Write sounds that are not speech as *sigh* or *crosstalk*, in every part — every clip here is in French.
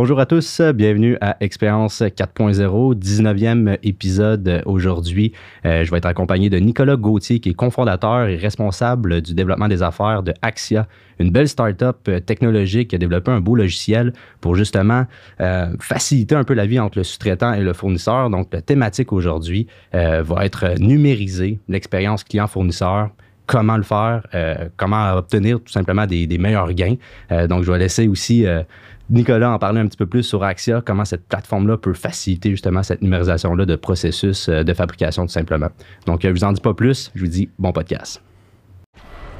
Bonjour à tous, bienvenue à Expérience 4.0, 19e épisode aujourd'hui. Euh, je vais être accompagné de Nicolas Gauthier, qui est cofondateur et responsable du développement des affaires de Axia, une belle start-up technologique qui a développé un beau logiciel pour justement euh, faciliter un peu la vie entre le sous-traitant et le fournisseur. Donc, la thématique aujourd'hui euh, va être numériser l'expérience client-fournisseur comment le faire, comment obtenir tout simplement des, meilleurs gains. donc, je vais laisser aussi Nicolas en parler un petit peu plus sur Axia, comment cette plateforme-là peut faciliter justement cette numérisation-là de processus euh, de fabrication tout simplement. Donc, je euh, vous en dis pas plus, je vous dis bon podcast.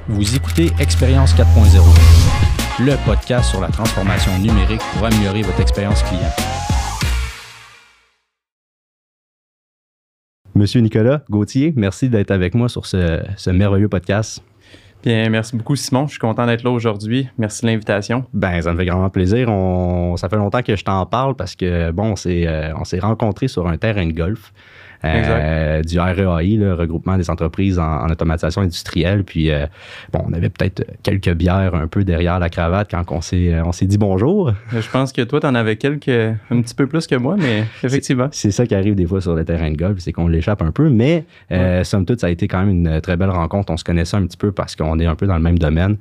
Vous écoutez Expérience 4.0, le podcast sur la transformation numérique pour améliorer votre expérience client. Monsieur Nicolas Gauthier, merci d'être avec moi sur ce merveilleux podcast. Bien, merci beaucoup, Simon. Je suis content d'être là aujourd'hui. Merci de l'invitation. Ben, ça me fait grand plaisir. Ça fait longtemps que je t'en parle parce que, bon, on euh, on s'est rencontrés sur un terrain de golf. Euh, du REAI, le regroupement des entreprises en, automatisation industrielle. Puis, euh, bon, on avait peut-être quelques bières un peu derrière la cravate quand on s'est, on s'est dit bonjour. Je pense que toi, tu en avais quelques, un petit peu plus que moi, mais *laughs* effectivement. C'est, ça qui arrive des fois sur le terrain de golf, c'est qu'on l'échappe un peu. Mais, euh, somme toute, ça a été quand même une très belle rencontre. On se connaissait un petit peu parce qu'on est un peu dans le même domaine.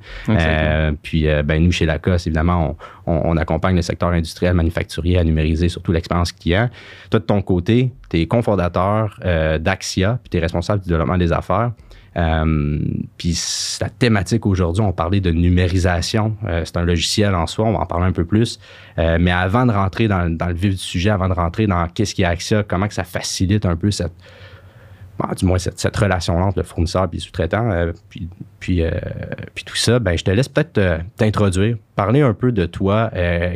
puis, ben, nous, chez Lacoste, évidemment, on, on, accompagne le secteur industriel manufacturier à numériser surtout l'expérience client. Toi, de ton côté, tu es cofondateur euh, d'Axia, puis tu es responsable du développement des affaires. Euh, puis la thématique aujourd'hui, on parlait de numérisation. Euh, c'est un logiciel en soi, on va en parler un peu plus. mais avant de rentrer dans, le vif du sujet, avant de rentrer dans qu'est-ce qui est Axia, comment ça facilite un peu cette, du moins cette, relation entre le fournisseur et le sous-traitant, puis, puis, puis, tout ça, ben, je te laisse peut-être t'introduire, parler un peu de toi.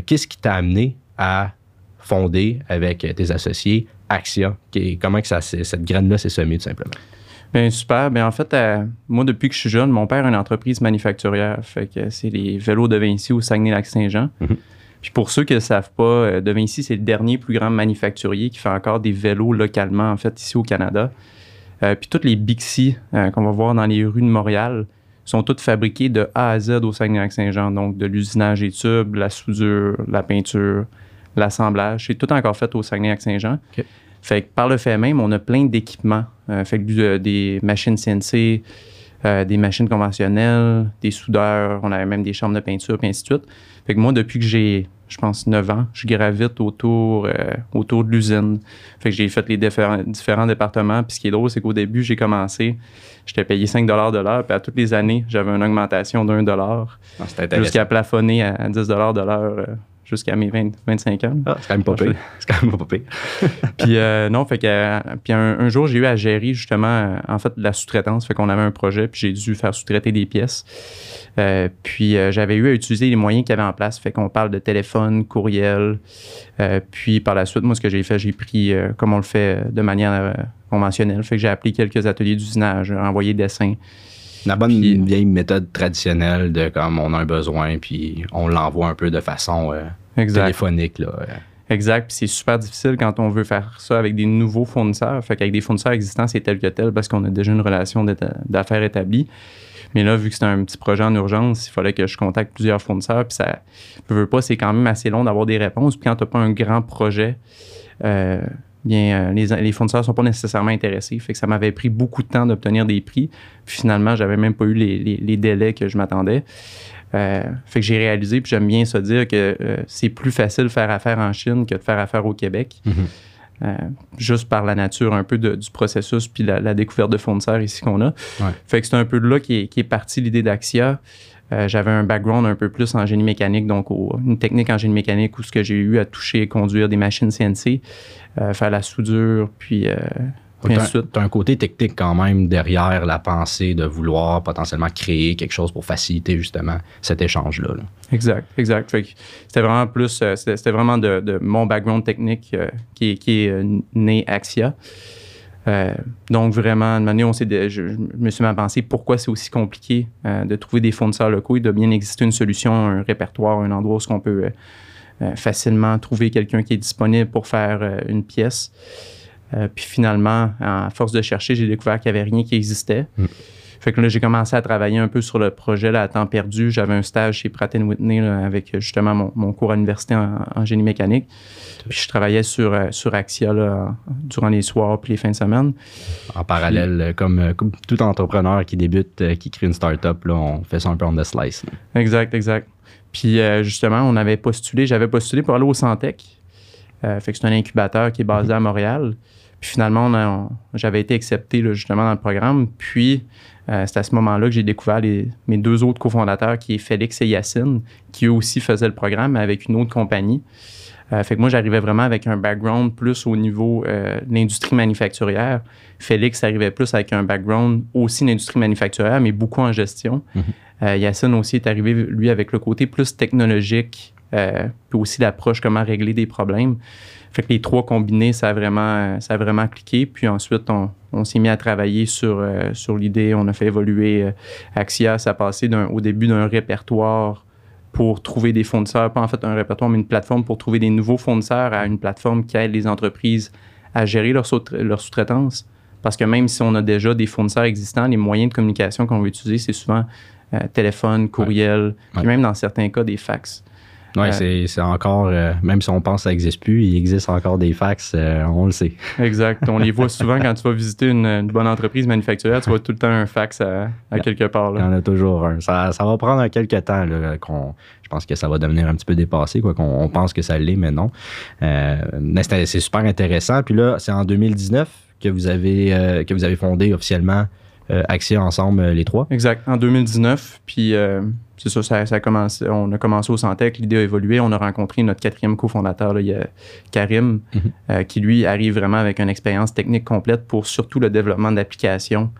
qu'est-ce qui t'a amené à fonder avec tes associés Axia? comment que ça, cette graine-là s'est semée, tout simplement? Bien, super. Bien, en fait, euh, moi, depuis que je suis jeune, mon père a une entreprise manufacturière. Fait que c'est les vélos de Vinci au Saguenay-Lac-Saint-Jean. Mhm. Puis pour ceux qui ne le savent pas, euh, De Vinci, c'est le dernier plus grand manufacturier qui fait encore des vélos localement, en fait, ici au Canada. Euh, puis toutes les Bixi qu'on va voir dans les rues de Montréal sont toutes fabriquées de A à Z au Saguenay-Lac-Saint-Jean. Donc, de l'usinage des tubes, la soudure, la peinture, l'assemblage. C'est tout encore fait au Saguenay-Lac-Saint-Jean. Fait que par le fait même, on a plein d'équipements. Euh, fait que euh, des machines CNC, euh, des machines conventionnelles, des soudeurs, on avait même des chambres de peinture, et ainsi de suite. Fait que moi, depuis que j'ai, je pense, 9 ans, je gravite autour, autour de l'usine. Fait que j'ai fait les différents, départements. Puis ce qui est drôle, c'est qu'au début, j'ai commencé, j'étais payé 5 de l'heure. Puis à toutes les années, j'avais une augmentation d'un dollar. Ah, jusqu'à plafonner à 10 de l'heure jusqu'à mes 25 ans. Ah, c'est quand même pas pire. C'est quand même pas pire. *laughs* puis euh, non, fait que puis un, jour, j'ai eu à gérer justement, en fait, la sous-traitance. Fait qu'on avait un projet, puis j'ai dû faire sous-traiter des pièces. Euh, puis euh, j'avais eu à utiliser les moyens qu'il y avait en place. Fait qu'on parle de téléphone, courriel. puis par la suite, moi, ce que j'ai fait, j'ai pris, comme on le fait de manière conventionnelle. Fait que j'ai appelé quelques ateliers d'usinage, envoyé des dessins. La bonne vieille méthode traditionnelle de comme on a un besoin, puis on l'envoie un peu de façon téléphonique. Là. Exact. Puis c'est super difficile quand on veut faire ça avec des nouveaux fournisseurs. Fait qu'avec des fournisseurs existants, c'est tel que tel parce qu'on a déjà une relation d'affaires établie. Mais là, vu que c'est un petit projet en urgence, il fallait que je contacte plusieurs fournisseurs. Puis ça ne veut pas, c'est quand même assez long d'avoir des réponses. Puis quand tu n'as pas un grand projet, euh, bien, euh, les, les, fournisseurs ne sont pas nécessairement intéressés. Fait que ça m'avait pris beaucoup de temps d'obtenir des prix. Puis finalement, j'avais même pas eu les, les délais que je m'attendais. Euh, fait que j'ai réalisé, puis j'aime bien se dire que euh, c'est plus facile de faire affaire en Chine que de faire affaire au Québec. Mhm. Euh, juste par la nature un peu du processus puis la, découverte de fournisseurs ici qu'on a. Fait que c'est un peu de là qui est, partie l'idée d'Axia. J'avais un background un peu plus en génie mécanique, donc une technique en génie mécanique où ce que j'ai eu à toucher et conduire des machines CNC, faire la soudure, puis tu as, un côté technique quand même derrière la pensée de vouloir potentiellement créer quelque chose pour faciliter justement cet échange-là. Exact, exact. C'était vraiment plus, euh, c'était vraiment de, mon background technique euh, qui, est euh, né Axia. donc vraiment, de manière, on je, je, me suis même pensé pourquoi c'est aussi compliqué de trouver des fournisseurs locaux. Il doit bien exister une solution, un répertoire, un endroit où on peut facilement trouver quelqu'un qui est disponible pour faire une pièce. Euh, puis finalement, à force de chercher, j'ai découvert qu'il n'y avait rien qui existait. Mm. Fait que là, j'ai commencé à travailler un peu sur le projet là, à temps perdu. J'avais un stage chez Pratt Whitney avec justement mon, cours à l'université en, génie mécanique. Puis je travaillais sur, euh, sur Axia durant les soirs puis les fins de semaine. En parallèle, euh, comme, tout entrepreneur qui débute, qui crée une start-up, on fait ça un peu on the slice. Exact, exact. Puis justement, on avait postulé, j'avais postulé pour aller au Santec. fait que c'est un incubateur qui est basé mm-hmm. à Montréal. Puis finalement, j'avais été accepté justement dans le programme. Puis euh, c'est à ce moment-là que j'ai découvert mes deux autres cofondateurs, qui est Félix et Yacine, qui eux aussi faisaient le programme avec une autre compagnie. Euh, fait que moi, j'arrivais vraiment avec un background plus au niveau euh, de l'industrie manufacturière. Félix arrivait plus avec un background aussi d'industrie manufacturière, mais beaucoup en gestion. Mm-hmm. Yacine aussi est arrivé, lui, avec le côté plus technologique, puis aussi l'approche comment régler des problèmes. Fait que les trois combinés, ça a vraiment, ça a vraiment cliqué. Puis ensuite, on, s'est mis à travailler sur, euh, sur l'idée. On a fait évoluer euh, Axia. Ça a passé au début d'un répertoire pour trouver des fournisseurs, pas en fait un répertoire, mais une plateforme pour trouver des nouveaux fournisseurs à une plateforme qui aide les entreprises à gérer leur, leur sous-traitance. Parce que même si on a déjà des fournisseurs existants, les moyens de communication qu'on veut utiliser, c'est souvent euh, téléphone, courriel, puis même dans certains cas des fax. Oui, euh, c'est encore, euh, même si on pense que ça n'existe plus, il existe encore des fax, euh, on le sait. Exact. On les voit *laughs* souvent quand tu vas visiter une, bonne entreprise manufacturière, tu vois tout le temps un fax à, quelque part. Il y en a toujours un. Ça, va prendre quelques temps. je pense que ça va devenir un petit peu dépassé, quoi, qu'on pense que ça l'est, mais non. mais c'est super intéressant. Puis là, c'est en 2019 que vous avez, que vous avez fondé officiellement Axia ensemble, les trois. Exact. En 2019. Puis c'est ça, ça, a commencé, on a commencé au Santec, l'idée a évolué. On a rencontré notre quatrième cofondateur, Karim, mhm. euh, qui lui arrive vraiment avec une expérience technique complète pour surtout le développement d'applications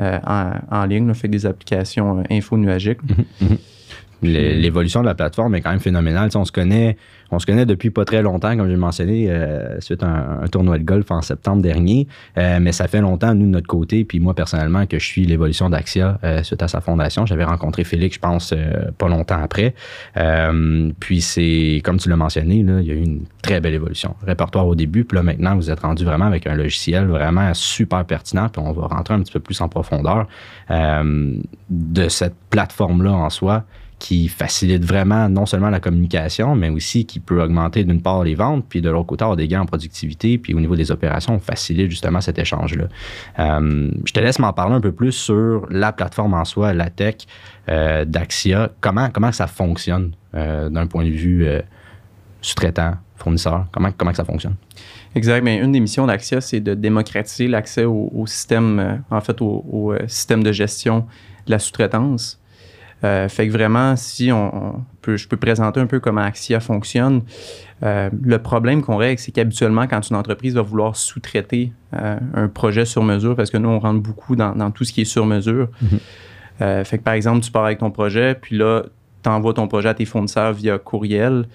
euh, en, ligne, fait des applications euh, info-nuagiques. Mhm. Mhm. L'évolution de la plateforme est quand même phénoménale. on se connaît on se connaît depuis pas très longtemps, comme j'ai mentionné, euh, suite à un, tournoi de golf en septembre dernier. Euh, mais ça fait longtemps, nous, de notre côté, puis moi, personnellement, que je suis l'évolution d'Axia euh, suite à sa fondation. J'avais rencontré Félix, je pense, pas longtemps après. puis c'est, comme tu l'as mentionné, il y a eu une très belle évolution. Répertoire au début, puis là, maintenant, vous êtes rendu vraiment avec un logiciel vraiment super pertinent, puis on va rentrer un petit peu plus en profondeur de cette plateforme-là en soi qui facilite vraiment non seulement la communication, mais aussi qui peut augmenter d'une part les ventes, puis de l'autre côté avoir des gains en productivité, puis au niveau des opérations, on facilite justement cet échange-là. Euh, je te laisse m'en parler un peu plus sur la plateforme en soi, la tech euh, d'Axia. Comment, comment ça fonctionne euh, d'un point de vue sous-traitant, fournisseur? Comment, comment ça fonctionne? Exact. Mais une des missions d'Axia, c'est de démocratiser l'accès au, système, en fait, au, système de gestion de la sous-traitance. Euh, fait que vraiment, si on, peut, je peux présenter un peu comment Axia fonctionne, euh, le problème qu'on règle, c'est qu'habituellement, quand une entreprise va vouloir sous-traiter euh, un projet sur mesure, parce que nous, on rentre beaucoup dans, tout ce qui est sur mesure. Mhm. fait que par exemple, tu pars avec ton projet, puis là, tu envoies ton projet à tes fournisseurs via courriel.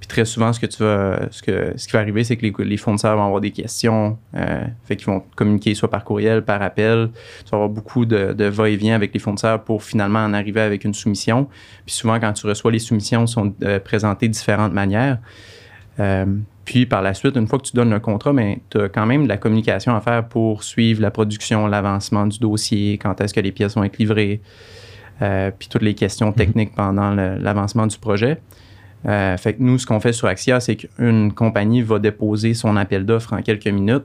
Puis très souvent, ce que tu vas, ce, que, ce qui va arriver, c'est que les, les, fournisseurs vont avoir des questions, euh, fait qu'ils vont communiquer soit par courriel, par appel. Tu vas avoir beaucoup de, de va-et-vient avec les fournisseurs pour finalement en arriver avec une soumission. Puis souvent, quand tu reçois les soumissions, sont euh, présentées de différentes manières. Euh, puis par la suite, une fois que tu donnes le contrat, ben, tu as quand même de la communication à faire pour suivre la production, l'avancement du dossier, quand est-ce que les pièces vont être livrées, euh, puis toutes les questions mm-hmm. techniques pendant l'avancement du projet. Euh, fait que nous, ce qu'on fait sur Axia, c'est qu'une compagnie va déposer son appel d'offres en quelques minutes.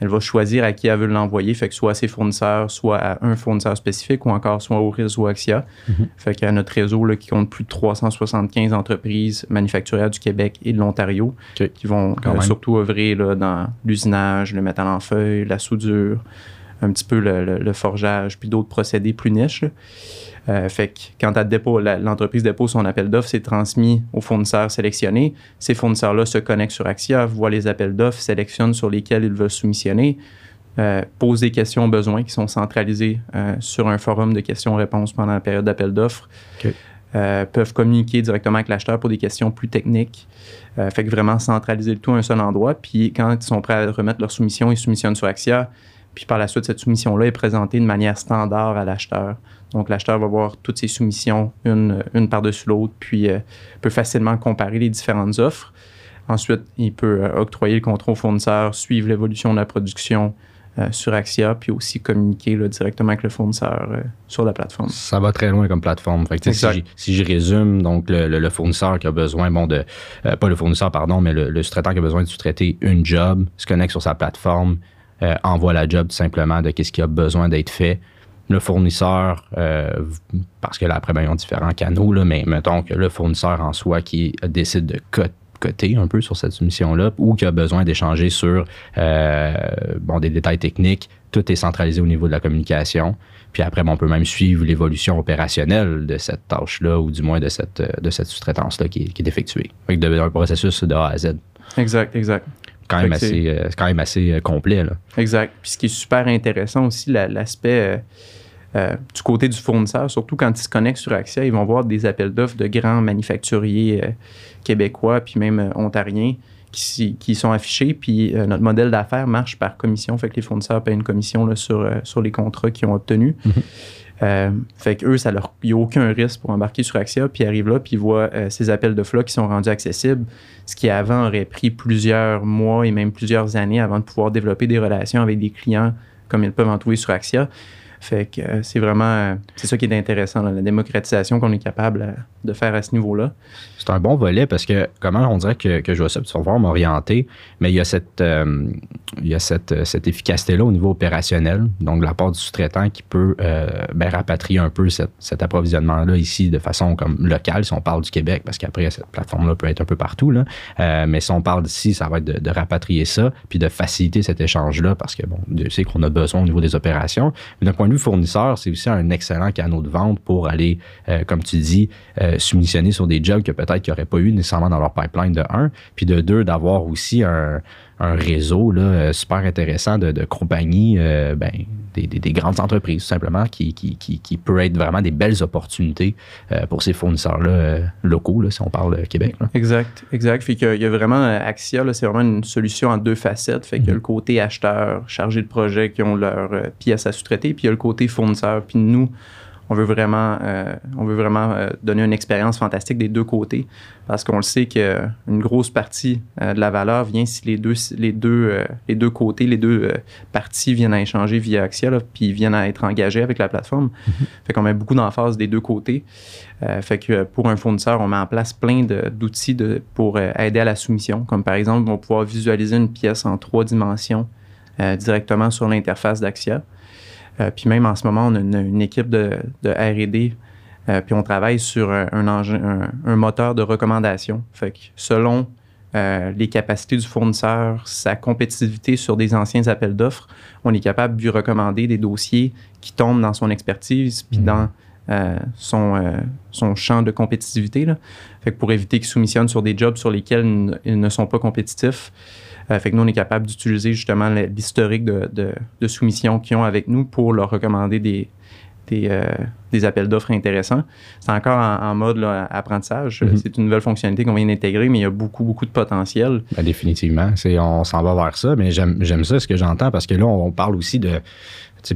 Elle va choisir à qui elle veut l'envoyer, fait que soit à ses fournisseurs, soit à un fournisseur spécifique ou encore soit au réseau Axia. Mhm. Fait qu'il y a notre réseau là, qui compte plus de 375 entreprises manufacturières du Québec et de l'Ontario qui vont euh, surtout œuvrer là, dans l'usinage, le métal en feuille, la soudure, un petit peu le, forgeage, puis d'autres procédés plus niches. Euh, fait que quand l'entreprise dépose son appel d'offres, c'est transmis aux fournisseurs sélectionnés. Ces fournisseurs-là se connectent sur Axia, voient les appels d'offres, sélectionnent sur lesquels ils veulent soumissionner, euh, posent des questions aux besoins qui sont centralisées euh, sur un forum de questions-réponses pendant la période d'appel d'offres. peuvent communiquer directement avec l'acheteur pour des questions plus techniques. fait que vraiment centraliser le tout à un seul endroit. Puis quand ils sont prêts à remettre leur soumission, ils soumissionnent sur Axia. Puis par la suite, cette soumission-là est présentée de manière standard à l'acheteur. Donc, l'acheteur va voir toutes ses soumissions une, une par-dessus l'autre, puis euh, peut facilement comparer les différentes offres. Ensuite, il peut euh, octroyer le contrat au fournisseur, suivre l'évolution de la production, euh, sur Axia, puis aussi communiquer directement avec le fournisseur euh, sur la plateforme. Ça va très loin comme plateforme. si, je résume, donc le, fournisseur qui a besoin, bon, de, euh, pas le fournisseur, pardon, mais le, sous-traitant qui a besoin de sous-traiter une job, se connecte sur sa plateforme, envoie la job simplement de qu'est-ce qui a besoin d'être fait. Le fournisseur, parce que là, après, ben, ils ont différents canaux, là, mais mettons que le fournisseur en soi qui décide de coter un peu sur cette soumission-là ou qui a besoin d'échanger sur euh, des détails techniques. Tout est centralisé au niveau de la communication. Puis après, on peut même suivre l'évolution opérationnelle de cette tâche-là ou du moins de cette, sous-traitance-là qui, est effectuée. Un processus de A à Z. Exact, exact. Quand même assez, euh, c'est quand même assez euh, complet. Là. Exact. Puis ce qui est super intéressant aussi, l'aspect euh, du côté du fournisseur, surtout quand ils se connectent sur Axia, ils vont voir des appels d'offres de grands manufacturiers euh, québécois puis même euh, ontariens qui, qui, sont affichés. Puis notre modèle d'affaires marche par commission, fait que les fournisseurs payent une commission là, sur, sur les contrats qu'ils ont obtenus. Mhm. fait qu'eux, ça leur, il n'y a aucun risque pour embarquer sur Axia, puis ils arrivent là, puis ils voient ces appels de là qui sont rendus accessibles, ce qui avant aurait pris plusieurs mois et même plusieurs années avant de pouvoir développer des relations avec des clients comme ils peuvent en trouver sur Axia. Fait que euh, c'est vraiment, euh, c'est ça qui est intéressant, la démocratisation qu'on est capable euh, de faire à ce niveau-là. C'est un bon volet parce que comment on dirait que, je vois ça, m'orienter, mais il y a cette, efficacité-là au niveau opérationnel, donc de la part du sous-traitant qui peut ben, rapatrier un peu cet approvisionnement-là ici de façon comme locale, si on parle du Québec, parce qu'après, cette plateforme-là peut être un peu partout, mais si on parle d'ici, ça va être de, rapatrier ça, puis de faciliter cet échange-là, parce que, bon, je sais qu'on a besoin au niveau des opérations, mais d'un point de fournisseur, c'est aussi un excellent canal de vente pour aller, euh, comme tu dis, euh, soumissionner sur des jobs que peut-être qu'ils n'auraient pas eu nécessairement dans leur pipeline de un, puis de deux, d'avoir aussi un, un réseau là, euh, super intéressant de, de compagnies, euh, ben, des, des, grandes entreprises, tout simplement, qui, qui, qui, qui, peut être vraiment des belles opportunités euh, pour ces fournisseurs-là locaux, là, si on parle Québec. Exact, exact. Fait qu'il y a vraiment Axia, c'est vraiment une solution en deux facettes. Fait qu'il y a le côté acheteur, chargé de projet qui ont leur pièce à sous-traiter, puis il y a le côté fournisseur. Puis nous, on veut vraiment, euh, on veut vraiment euh, donner une expérience fantastique des deux côtés parce qu'on le sait qu'une grosse partie euh, de la valeur vient si les deux, les deux, les deux côtés, les deux parties viennent à échanger via Axia, puis viennent à être engagés avec la plateforme. Mm-hmm. Fait qu'on met beaucoup d'emphase des deux côtés. fait que pour un fournisseur, on met en place plein d'outils pour aider à la soumission, comme par exemple, on va pouvoir visualiser une pièce en trois dimensions directement sur l'interface d'Axia. Euh, puis même en ce moment, on a une, équipe de, RD, euh, puis on travaille sur un, un, moteur de recommandation. Fait que selon euh, les capacités du fournisseur, sa compétitivité sur des anciens appels d'offres, on est capable de lui recommander des dossiers qui tombent dans son expertise, puis mhm. dans son, son champ de compétitivité. Là. Fait que pour éviter qu'il soumissionne sur des jobs sur lesquels ils ne sont pas compétitifs, fait que nous, on est capable d'utiliser justement l'historique de, de, soumission qu'ils ont avec nous pour leur recommander des, des, euh, appels d'offres intéressants. C'est encore en, mode apprentissage. Mm-hmm. C'est une nouvelle fonctionnalité qu'on vient d'intégrer, mais il y a beaucoup, beaucoup de potentiel. Ben, définitivement. On s'en va vers ça, mais j'aime ça, ce que j'entends, parce que là, on parle aussi de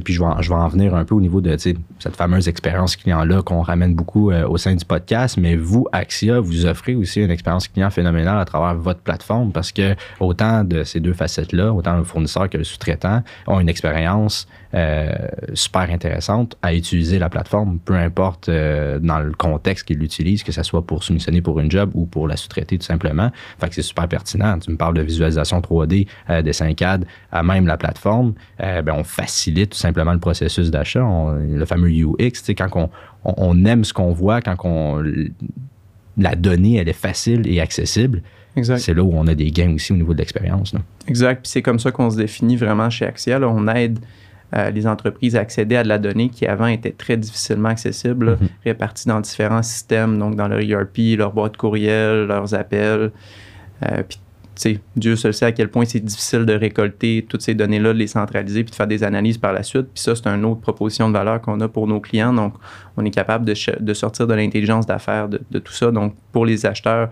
puis je vais, en venir un peu au niveau de cette fameuse expérience client-là qu'on ramène beaucoup euh, au sein du podcast. Mais vous, Axia, vous offrez aussi une expérience client phénoménale à travers votre plateforme parce que autant de ces deux facettes-là, autant le fournisseur que le sous-traitant ont une expérience euh, super intéressante à utiliser la plateforme, peu importe euh, dans le contexte qu'ils l'utilisent, que ce soit pour soumissionner pour une job ou pour la sous-traiter tout simplement. Fait que c'est super pertinent. Tu me parles de visualisation 3D, euh, des 5 CAD à même la plateforme. ben, on facilite tout simplement le processus d'achat. Le fameux UX, quand on, on, aime ce qu'on voit, quand on, la donnée, elle est facile et accessible. C'est là où on a des gains aussi au niveau de l'expérience. Exact. Puis c'est comme ça qu'on se définit vraiment chez Axia. On aide euh, les entreprises à accéder à de la donnée qui avant était très difficilement accessible, mm-hmm. répartie dans différents systèmes, donc dans leur ERP, leur boîte courriel, leurs appels. Euh, puis, Dieu seul sait à quel point c'est difficile de récolter toutes ces données-là, de les centraliser, puis de faire des analyses par la suite. Puis ça, c'est une autre proposition de valeur qu'on a pour nos clients. Donc, on est capable de, sortir de l'intelligence d'affaires de, tout ça. Donc, pour les acheteurs,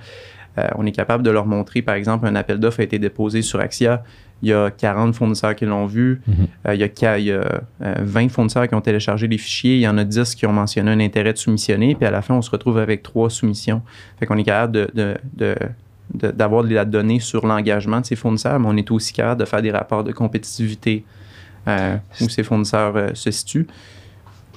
euh, on est capable de leur montrer, par exemple, un appel d'offres a été déposé sur Axia. Il y a 40 fournisseurs qui l'ont vu. Mhm. Euh, il y a, 20 euh, fournisseurs qui ont téléchargé les fichiers. Il y en a 10 qui ont mentionné un intérêt de soumissionner. Puis à la fin, on se retrouve avec trois soumissions. Fait qu'on est capable de, d'avoir de la donnée sur l'engagement de ces fournisseurs, mais on est aussi capable de faire des rapports de compétitivité, où ces fournisseurs se situent.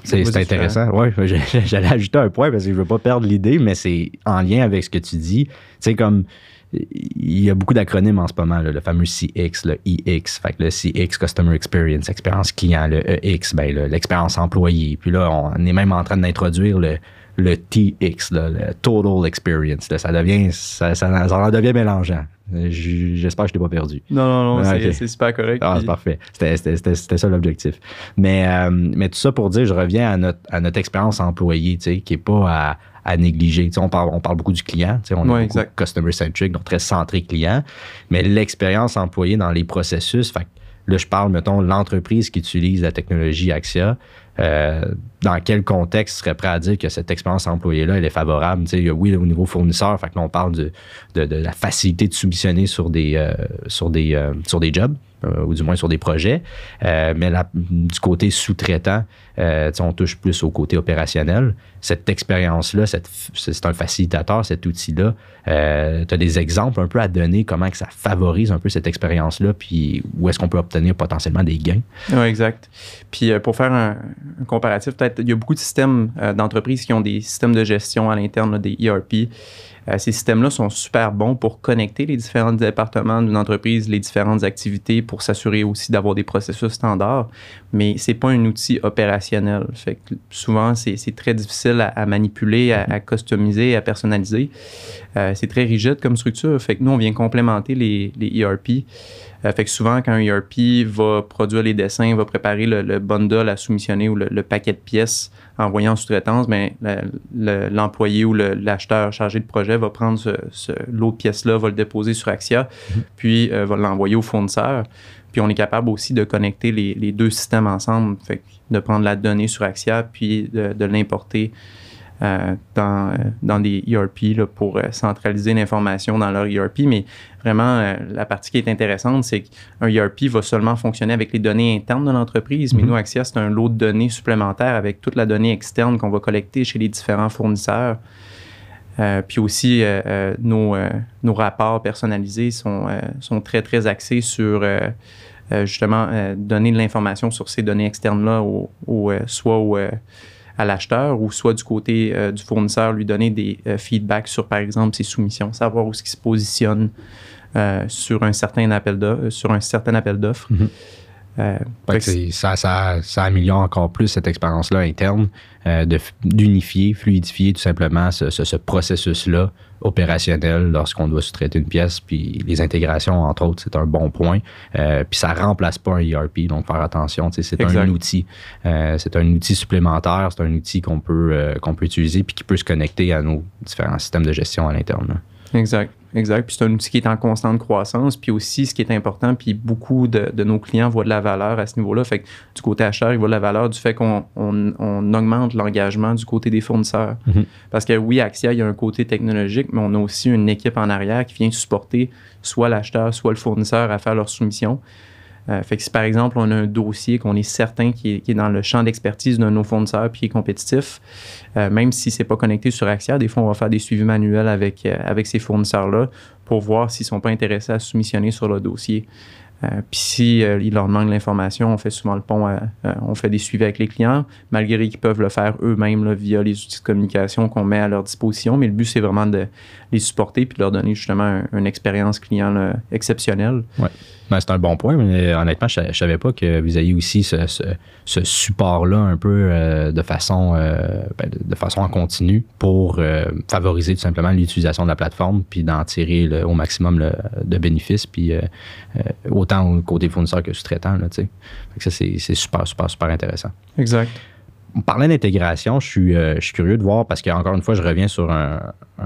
C'est intéressant. Oui, *laughs* j'allais ajouter un point parce que je ne veux pas perdre l'idée, mais c'est en lien avec ce que tu dis. Tu sais, comme il y a beaucoup d'acronymes en ce moment, le fameux CX, le EX, fait que le CX, Customer Experience, expérience client, le EX, ben, l'expérience employé. Puis là, on est même en train d'introduire le, le TX, le Total Experience. ça devient, ça, ça, en devient mélangeant. J'espère que je t'ai pas perdu. Non, non, non, c'est super correct. Ah, c'est parfait. C'était ça l'objectif. Mais, euh, mais tout ça pour dire, je reviens à notre, à notre expérience employée, tu sais, qui n'est pas à, à négliger. on, parle, on parle beaucoup du client, on est beaucoup customer-centric, donc très centré client, mais l'expérience employée dans les processus, fait, là, je parle, mettons, l'entreprise qui utilise la technologie Axia, euh, dans quel contexte serait prêt à dire que cette expérience employée-là, elle est favorable? oui, au niveau fournisseur, fait que on parle de, la facilité de soumissionner sur des, euh, sur des, euh, sur des jobs. Ou du moins sur des projets. Mais du côté sous-traitant, on touche plus au côté opérationnel. Cette expérience-là, c'est un facilitateur, cet outil-là. Tu as des exemples un peu à donner, comment que ça favorise un peu cette expérience-là, puis où est-ce qu'on peut obtenir potentiellement des gains? Oui, exact. Puis pour faire un, comparatif, peut-être, il y a beaucoup de systèmes d'entreprises qui ont des systèmes de gestion à l'interne, des ERP. Euh, ces systèmes-là sont super bons pour connecter les différents départements d'une entreprise, les différentes activités, pour s'assurer aussi d'avoir des processus standards, mais c'est pas un outil opérationnel. Fait que souvent, c'est très difficile à, manipuler, à, customiser, à personnaliser. Euh, c'est très rigide comme structure. Fait que nous, on vient complémenter les, les ERP. Euh, fait que souvent, quand un ERP va produire les dessins, va préparer le, bundle à soumissionner ou le, paquet de pièces envoyé en sous-traitance, ben, l'employé ou l'acheteur chargé de projet va prendre ce, l'autre pièce-là, va le déposer sur Axia, mhm. puis euh, va l'envoyer au fournisseur. Puis on est capable aussi de connecter les, deux systèmes ensemble, fait de prendre la donnée sur Axia, puis de l'importer euh, dans, euh, dans des ERP pour euh, centraliser l'information dans leur ERP. Mais vraiment, la partie qui est intéressante, c'est qu'un ERP va seulement fonctionner avec les données internes de l'entreprise. Mais mhm. nous, Axia, c'est un lot de données supplémentaires avec toute la donnée externe qu'on va collecter chez les différents fournisseurs. puis aussi, nos, nos, rapports personnalisés sont, sont très, très axés sur justement donner de l'information sur ces données externes-là, au, soit au à l'acheteur ou soit du côté euh, du fournisseur, lui donner des euh, feedbacks sur, par exemple, ses soumissions, savoir où ce qui se positionne euh, sur un certain appel d'offres. Mhm. Ça, ça, ça, améliore encore plus cette expérience-là interne, d'unifier, fluidifier tout simplement ce processus-là opérationnel lorsqu'on doit sous-traiter une pièce. Puis les intégrations, entre autres, c'est un bon point. Euh, puis ça remplace pas un ERP, donc faire attention. C'est un outil. Euh, c'est un outil supplémentaire, c'est un outil qu'on peut, euh, qu'on peut utiliser puis qui peut se connecter à nos différents systèmes de gestion à l'interne. Exact. Exact. Puis c'est un outil qui est en constante croissance. Puis aussi, ce qui est important, puis beaucoup de, nos clients voient de la valeur à ce niveau-là. Fait que du côté acheteur, ils voient de la valeur du fait qu'on on, augmente l'engagement du côté des fournisseurs. Mm-hmm. Parce que oui, Axia, il y a un côté technologique, mais on a aussi une équipe en arrière qui vient supporter soit l'acheteur, soit le fournisseur à faire leur soumission. Euh, fait que si par exemple on a un dossier qu'on est certain qui est, dans le champ d'expertise d'un de nos fournisseurs puis qui est compétitif, euh, même si c'est pas connecté sur Axia, des fois on va faire des suivis manuels avec, euh, avec ces fournisseurs-là pour voir s'ils sont pas intéressés à soumissionner sur le dossier. puis si leur manque l'information, on fait souvent le pont, on fait des suivis avec les clients, malgré qu'ils peuvent le faire eux-mêmes via les outils de communication qu'on met à leur disposition. Mais le but, c'est vraiment de les supporter puis de leur donner justement une expérience client exceptionnelle. Ben, c'est un bon point, mais honnêtement, je ne savais pas que vous ayez aussi ce, support-là un peu euh, de, façon, euh, ben, de, façon en continu pour euh, favoriser tout simplement l'utilisation de la plateforme puis d'en tirer au maximum de bénéfices, puis autant au côté fournisseur que sous-traitant. Ça, c'est super, super, super intéressant. Exact on parlait d'intégration, je suis, euh, je suis curieux de voir parce qu'encore une fois, je reviens sur un,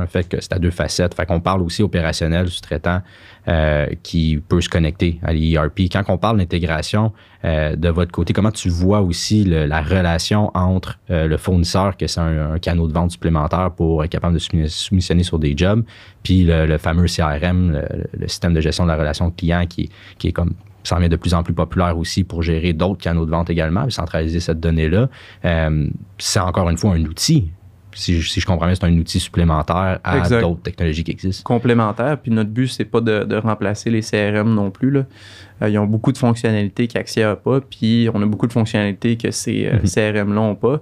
fait que c'est à deux facettes. Fait qu'on parle aussi opérationnel du traitant euh, qui peut se connecter à l'ERP. Quand on parle d'intégration, euh, de votre côté, comment tu vois aussi la relation entre le fournisseur, que c'est un, canal de vente supplémentaire pour être capable de soumissionner sur des jobs, puis le, fameux CRM, le, système de gestion de la relation client qui est comme ça en devient de plus en plus populaire aussi pour gérer d'autres canaux de vente également, centraliser cette donnée-là. Euh, c'est encore une fois un outil. si, je comprends bien, c'est un outil supplémentaire à d'autres technologies qui existent. Complémentaire. Puis notre but, c'est pas de, remplacer les CRM non plus. Là. Euh, ils ont beaucoup de fonctionnalités qu'Axia n'a pas, puis on a beaucoup de fonctionnalités que ces euh, mhm. CRM-là n'ont pas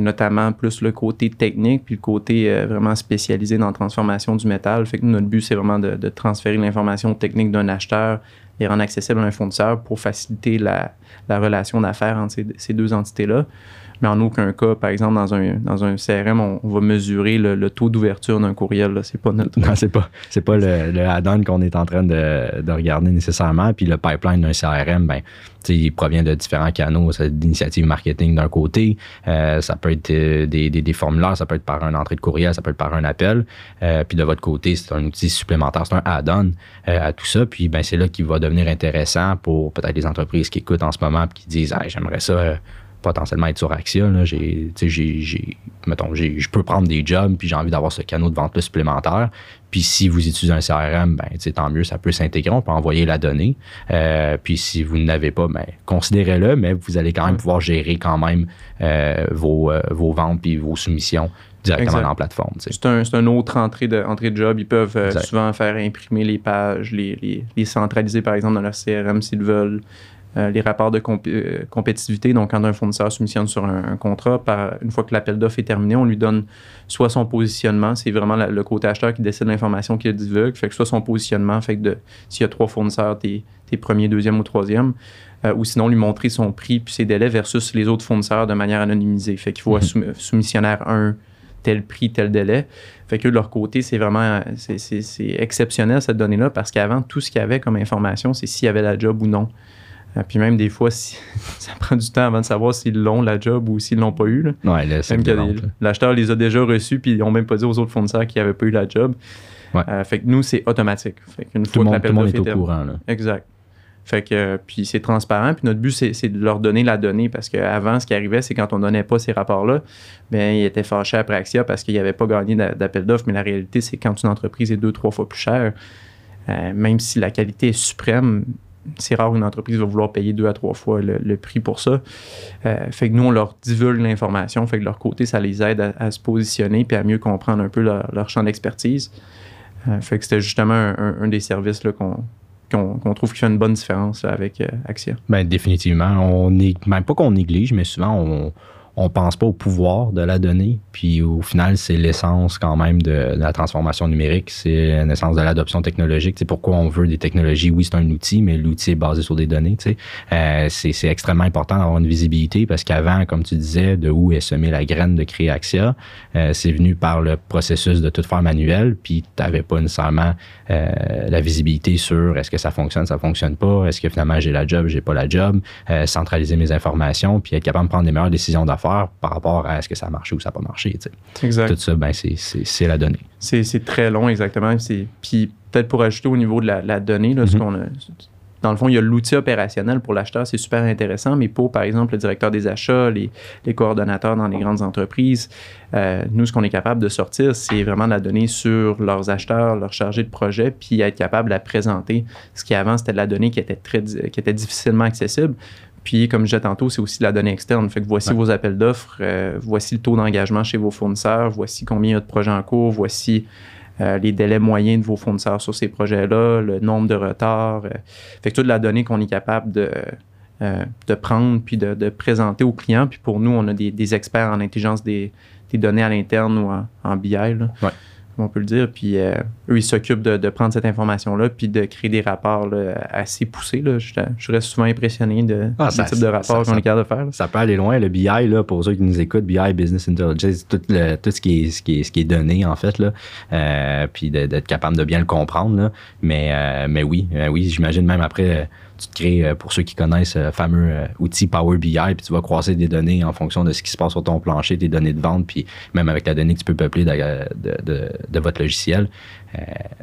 notamment plus le côté technique puis le côté euh, vraiment spécialisé dans la transformation du métal. Fait que notre but, c'est vraiment de, transférer l'information technique d'un acheteur et rendre accessible à un fournisseur pour faciliter la, relation d'affaires entre ces deux entités-là mais en aucun cas, par exemple, dans un, dans un CRM, on, va mesurer le, taux d'ouverture d'un courriel. C'est pas notre. Non, c'est pas, c'est pas le, add-on qu'on est en train de, regarder nécessairement. Puis le pipeline d'un CRM, ben, il provient de différents canaux, d'initiatives marketing d'un côté, euh, ça peut être euh, des, des, formulaires, ça peut être par une entrée de courriel, ça peut être par un appel. Euh, puis de votre côté, c'est un outil supplémentaire, c'est un add-on à tout ça. Puis ben, c'est là qu'il va devenir intéressant pour peut-être les entreprises qui écoutent en ce moment et qui disent j'aimerais ça potentiellement être sur Axia. J'ai, j'ai, mettons, je peux prendre des jobs, puis j'ai envie d'avoir ce canal de vente supplémentaire. Puis si vous utilisez un CRM, ben, tant mieux, ça peut s'intégrer, on peut envoyer la donnée. Euh, puis si vous n'avez pas, ben, considérez-le, mais vous allez quand même pouvoir gérer quand même euh, vos, euh, vos ventes puis vos soumissions directement dans la plateforme. C'est un, une autre entrée de, entrée de job. Ils peuvent souvent faire imprimer les pages, les, les, les, centraliser par exemple dans leur CRM s'ils veulent. Euh, les rapports de euh, compétitivité. Donc, quand un fournisseur soumissionne sur un, contrat, par, une fois que l'appel d'offres est terminé, on lui donne soit son positionnement, c'est vraiment le côté acheteur qui décide l'information qu'il divulgue, fait que soit son positionnement, fait que s'il y a trois fournisseurs, t'es es premier, deuxième ou troisième, euh, ou sinon lui montrer son prix puis ses délais versus les autres fournisseurs de manière anonymisée. Fait qu'il faut mm soumissionnaire 1 tel prix, tel délai. Fait que de leur côté, c'est vraiment c'est exceptionnel cette donnée-là parce qu'avant, tout ce qu'il y avait comme information, c'est s'il y avait la job ou non. Euh, puis même des fois, *laughs* ça prend du temps avant de savoir s'ils l'ont la job ou s'ils l'ont pas eu. Là. Ouais, là, même que l'acheteur les a déjà reçus puis ils n'ont même pas dit aux autres fournisseurs qu'ils n'avaient pas eu la job. Euh, fait que nous, c'est automatique. Fait qu'une fois que tout le monde est au courant. Là. Exact. Fait que, puis c'est transparent. Puis notre but, c'est de leur donner la donnée parce qu'avant, ce qui arrivait, c'est quand on donnait pas ces rapports-là, bien, ils étaient fâchés après Axia parce qu'ils n'avaient pas gagné d'appel d'offres. Mais la réalité, c'est quand une entreprise est deux, trois fois plus chère, euh, même si la qualité est suprême, c'est rare une entreprise va vouloir payer deux à trois fois le, prix pour ça. Euh, fait que nous, on leur divulgue l'information. Fait que de leur côté, ça les aide à, se positionner puis à mieux comprendre un peu leur, champ d'expertise. Euh, fait que c'était justement un, des services qu'on trouve qui fait une bonne différence avec euh, Axia. Bien, définitivement. On même pas qu'on néglige, mais souvent on, on pense pas au pouvoir de la donnée. Puis au final, c'est l'essence quand même de, la transformation numérique, c'est l'essence de l'adoption technologique. C'est pourquoi on veut des technologies. Oui, c'est un outil, mais l'outil est basé sur des données. Euh, c'est extrêmement important d'avoir une visibilité parce qu'avant, comme tu disais, de où est semée la graine de créer euh, c'est venu par le processus de tout faire manuel. Puis tu n'avais pas nécessairement euh, la visibilité sur est-ce que ça fonctionne, ça fonctionne pas, est-ce que finalement j'ai la job, j'ai pas la job, centraliser mes informations, puis être capable de prendre des meilleures décisions d'affaires par rapport à est-ce que ça a marché ou ça n'a pas marché. Exact. Tout ça, ben, c'est la donnée. C'est très long, exactement. Puis peut-être pour ajouter au niveau de la, donnée, là, ce mm-hmm. qu'on a, dans le fond, il y a l'outil opérationnel pour l'acheteur, c'est super intéressant, mais pour, par exemple, le directeur des achats, les, coordonnateurs dans les grandes entreprises, euh, nous, ce qu'on est capable de sortir, c'est vraiment de la donnée sur leurs acheteurs, leurs chargés de projet, puis être capable de la présenter. Ce qui avant, c'était de la donnée qui était, très, qui était difficilement accessible. Puis, comme je disais tantôt, c'est aussi la donnée externe. Fait que voici vos appels d'offres, euh, voici le taux d'engagement chez vos fournisseurs, voici combien il y a de projets en cours, voici euh, les délais moyens de vos fournisseurs sur ces projets-là, le nombre de retards. Euh. fait que toute la donnée qu'on est capable de, de prendre puis de, présenter aux clients. Puis pour nous, on a des, experts en intelligence des, données à l'interne ou en, BI. Là on peut le dire. Puis euh, eux, ils s'occupent de, prendre cette information-là puis de créer des rapports assez poussés. Là. Je, je, reste souvent impressionné de ah, ce type de rapport qu'on est capable de faire. Ça peut aller loin. Le BI, là, pour ceux qui nous écoutent, BI, Business Intelligence, tout, tout ce, qui est, ce, qui est, ce qui est donné, en fait. Là, euh, puis d'être capable de bien le comprendre. Là. Mais, euh, mais oui, oui j'imagine même après tu te crées, euh, pour ceux qui connaissent le euh, fameux euh, outil Power BI, puis tu vas croiser des données en fonction de ce qui se passe sur ton plancher, tes données de vente, puis même avec la donnée que tu peux peupler de, votre logiciel,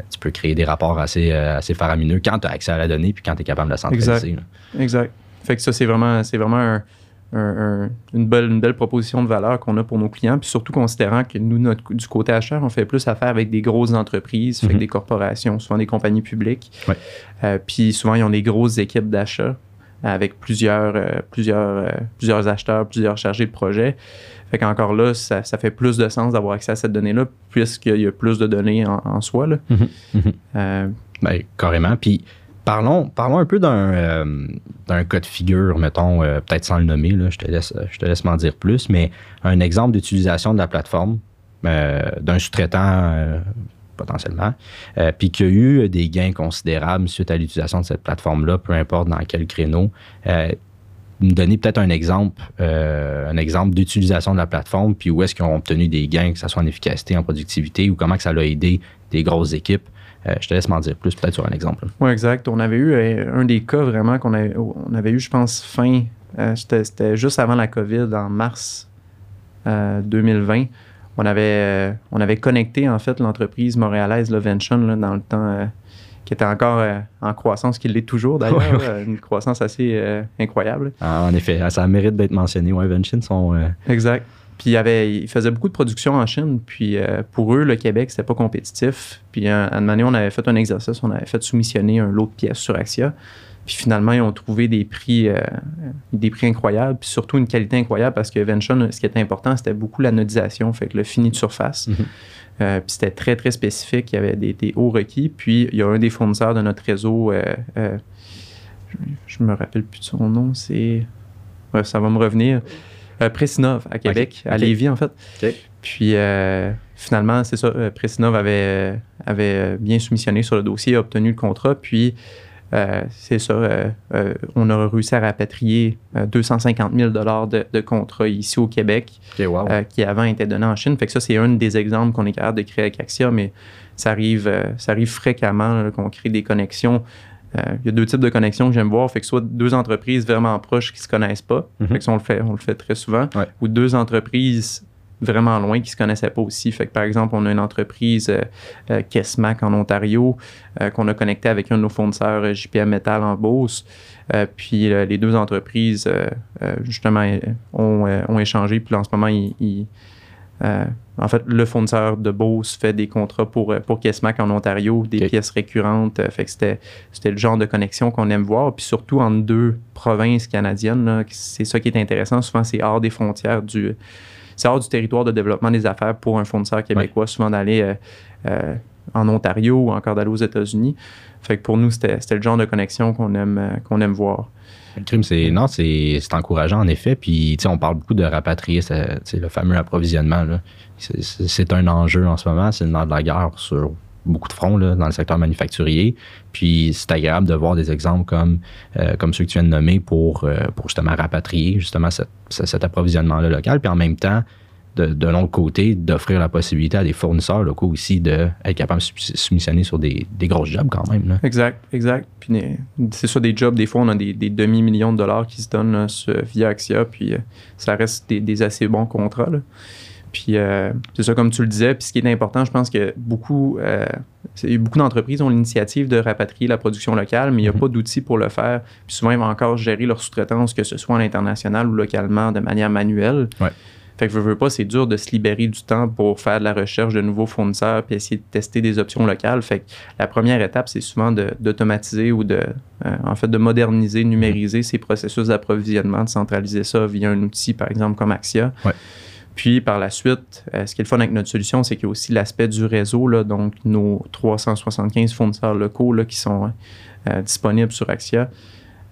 tu peux créer des rapports assez, assez faramineux quand tu as accès à la donnée, puis quand tu es capable de la centraliser. Exact. exact. Fait que ça, c'est vraiment, c'est vraiment un, une, belle, une belle proposition de valeur qu'on a pour nos clients, puis surtout considérant que nous, notre, du côté acheteur, on fait plus affaire avec des grosses entreprises, avec mhm. des corporations, souvent des compagnies publiques. Euh, puis souvent, ils ont des grosses équipes d'achat. avec plusieurs, plusieurs, plusieurs acheteurs, plusieurs chargés de projet. Fait qu'encore là, ça, fait plus de sens d'avoir accès à cette donnée-là, puisqu'il y a plus de données en, soi. Là. Mhm, mhm. Ben, carrément. Puis parlons, un peu d'un, d'un cas de figure, mettons, peut-être sans le nommer, je te laisse, laisse m'en dire plus, mais un exemple d'utilisation de la plateforme d'un sous-traitant potentiellement, euh, puis qu'il y a eu des gains considérables suite à l'utilisation de cette plateforme-là, peu importe dans quel créneau. Euh, nous donner peut-être un exemple, euh, un exemple d'utilisation de la plateforme, puis où est-ce qu'ils ont obtenu des gains, que ce soit en efficacité, en productivité, ou comment que ça a aidé des grosses équipes. Je te laisse m'en dire plus peut-être sur un exemple. Oui, exact. On avait eu un des cas vraiment qu'on avait, on avait eu, je pense, fin, c'était juste avant la COVID, en mars 2020 on avait, euh, on avait connecté en fait l'entreprise montréalaise Lovention dans le temps euh, qui était encore euh, en croissance, qui l'est toujours *laughs* d'ailleurs, une croissance assez incroyable. Ah, en effet, ça mérite d'être mentionné. Ouais, Vention sont. Exact. Puis il, avait, il faisait beaucoup de production en Chine. Puis pour eux, le Québec, c'était pas compétitif. Puis à un moment donné, on avait fait un exercice, on avait fait soumissionner un lot de pièces sur Axia. Puis finalement, ils ont trouvé des prix, euh, des prix incroyables, puis surtout une qualité incroyable parce que Vention, ce qui était important, c'était beaucoup l'anodisation, fait que le fini de surface. Mhm. Euh, puis c'était très, très spécifique. Il y avait des, hauts requis. Puis il y a un des fournisseurs de notre réseau, euh, je, ne me rappelle plus de son nom, c'est. ça va me revenir. Presinov à Québec, à Lévis en fait. Puis finalement, c'est ça, Presinov avait, avait bien soumissionné sur le dossier, a obtenu le contrat. Puis euh, c'est ça, euh, euh, on a réussi à rapatrier 250 000 de, de contrats ici au Québec, qui avant étaient donnés en Chine. Fait que ça, c'est un des exemples qu'on est capable de créer avec Axia, mais ça arrive, ça arrive fréquemment qu'on crée des connexions. Il y a deux types de connexions que j'aime voir. Fait que soit deux entreprises vraiment proches qui ne se connaissent pas, mm-hmm. fait que ça, on le fait, on le fait très souvent, ou deux entreprises vraiment loin qui ne se connaissaient pas aussi. Fait que, par exemple, on a une entreprise, euh, euh Kesmac en Ontario, euh, qu'on a connecté avec un de nos fournisseurs euh, JPM Metal en Beauce. puis les deux entreprises, justement, ont, ont, échangé. Puis en ce moment, ils, en fait, le fournisseur de Beauce fait des contrats pour, pour Kesmac en Ontario, des pièces récurrentes. fait que c'était, c'était le genre de connexion qu'on aime voir. Puis surtout en deux provinces canadiennes, c'est ça qui est intéressant. Souvent, c'est hors des frontières du, c'est hors du territoire de développement des affaires pour un fournisseur québécois, souvent d'aller euh, euh, en Ontario ou encore d'aller aux États-Unis. Fait que pour nous, c'était le genre de connexion qu'on aime, euh, qu'on aime voir. Le crime, c'est non, c'est encourageant en effet. Puis, on parle beaucoup de rapatrier, le fameux approvisionnement. C'est un enjeu en ce moment, c'est le nerf de la guerre sur beaucoup de fronts dans le secteur manufacturier. Puis c'est agréable de voir des exemples comme, euh, comme ceux que tu viens de nommer pour, euh, pour justement rapatrier justement cet approvisionnement-là local. Puis en même temps, de, de l'autre côté, d'offrir la possibilité à des fournisseurs locaux aussi d'être capables de soumissionner sur des, des gros jobs quand même. Exact, exact. Puis c'est ça, des jobs, des fois, on a des, demi-millions de dollars qui se donnent via Axia, puis euh, ça reste des, des, assez bons contrats. Là. Puis euh, c'est ça, comme tu le disais. Puis ce qui est important, je pense que beaucoup, euh, beaucoup d'entreprises ont l'initiative de rapatrier la production locale, mais il n'y a mhm. pas d'outils pour le faire. Puis souvent, ils vont encore gérer leur sous-traitance, que ce soit à l'international ou localement, de manière manuelle. Fait que je veux pas, c'est dur de se libérer du temps pour faire de la recherche de nouveaux fournisseurs puis essayer de tester des options locales. Fait que la première étape, c'est souvent d'automatiser ou de, euh, en fait, de moderniser, numériser ces processus d'approvisionnement, de centraliser ça via un outil, par exemple, comme Axia. Puis par la suite, euh, ce qui est le fun avec notre solution, c'est qu'il y a aussi l'aspect du réseau, là, donc nos 375 fournisseurs locaux là, qui sont euh, disponibles sur Axia.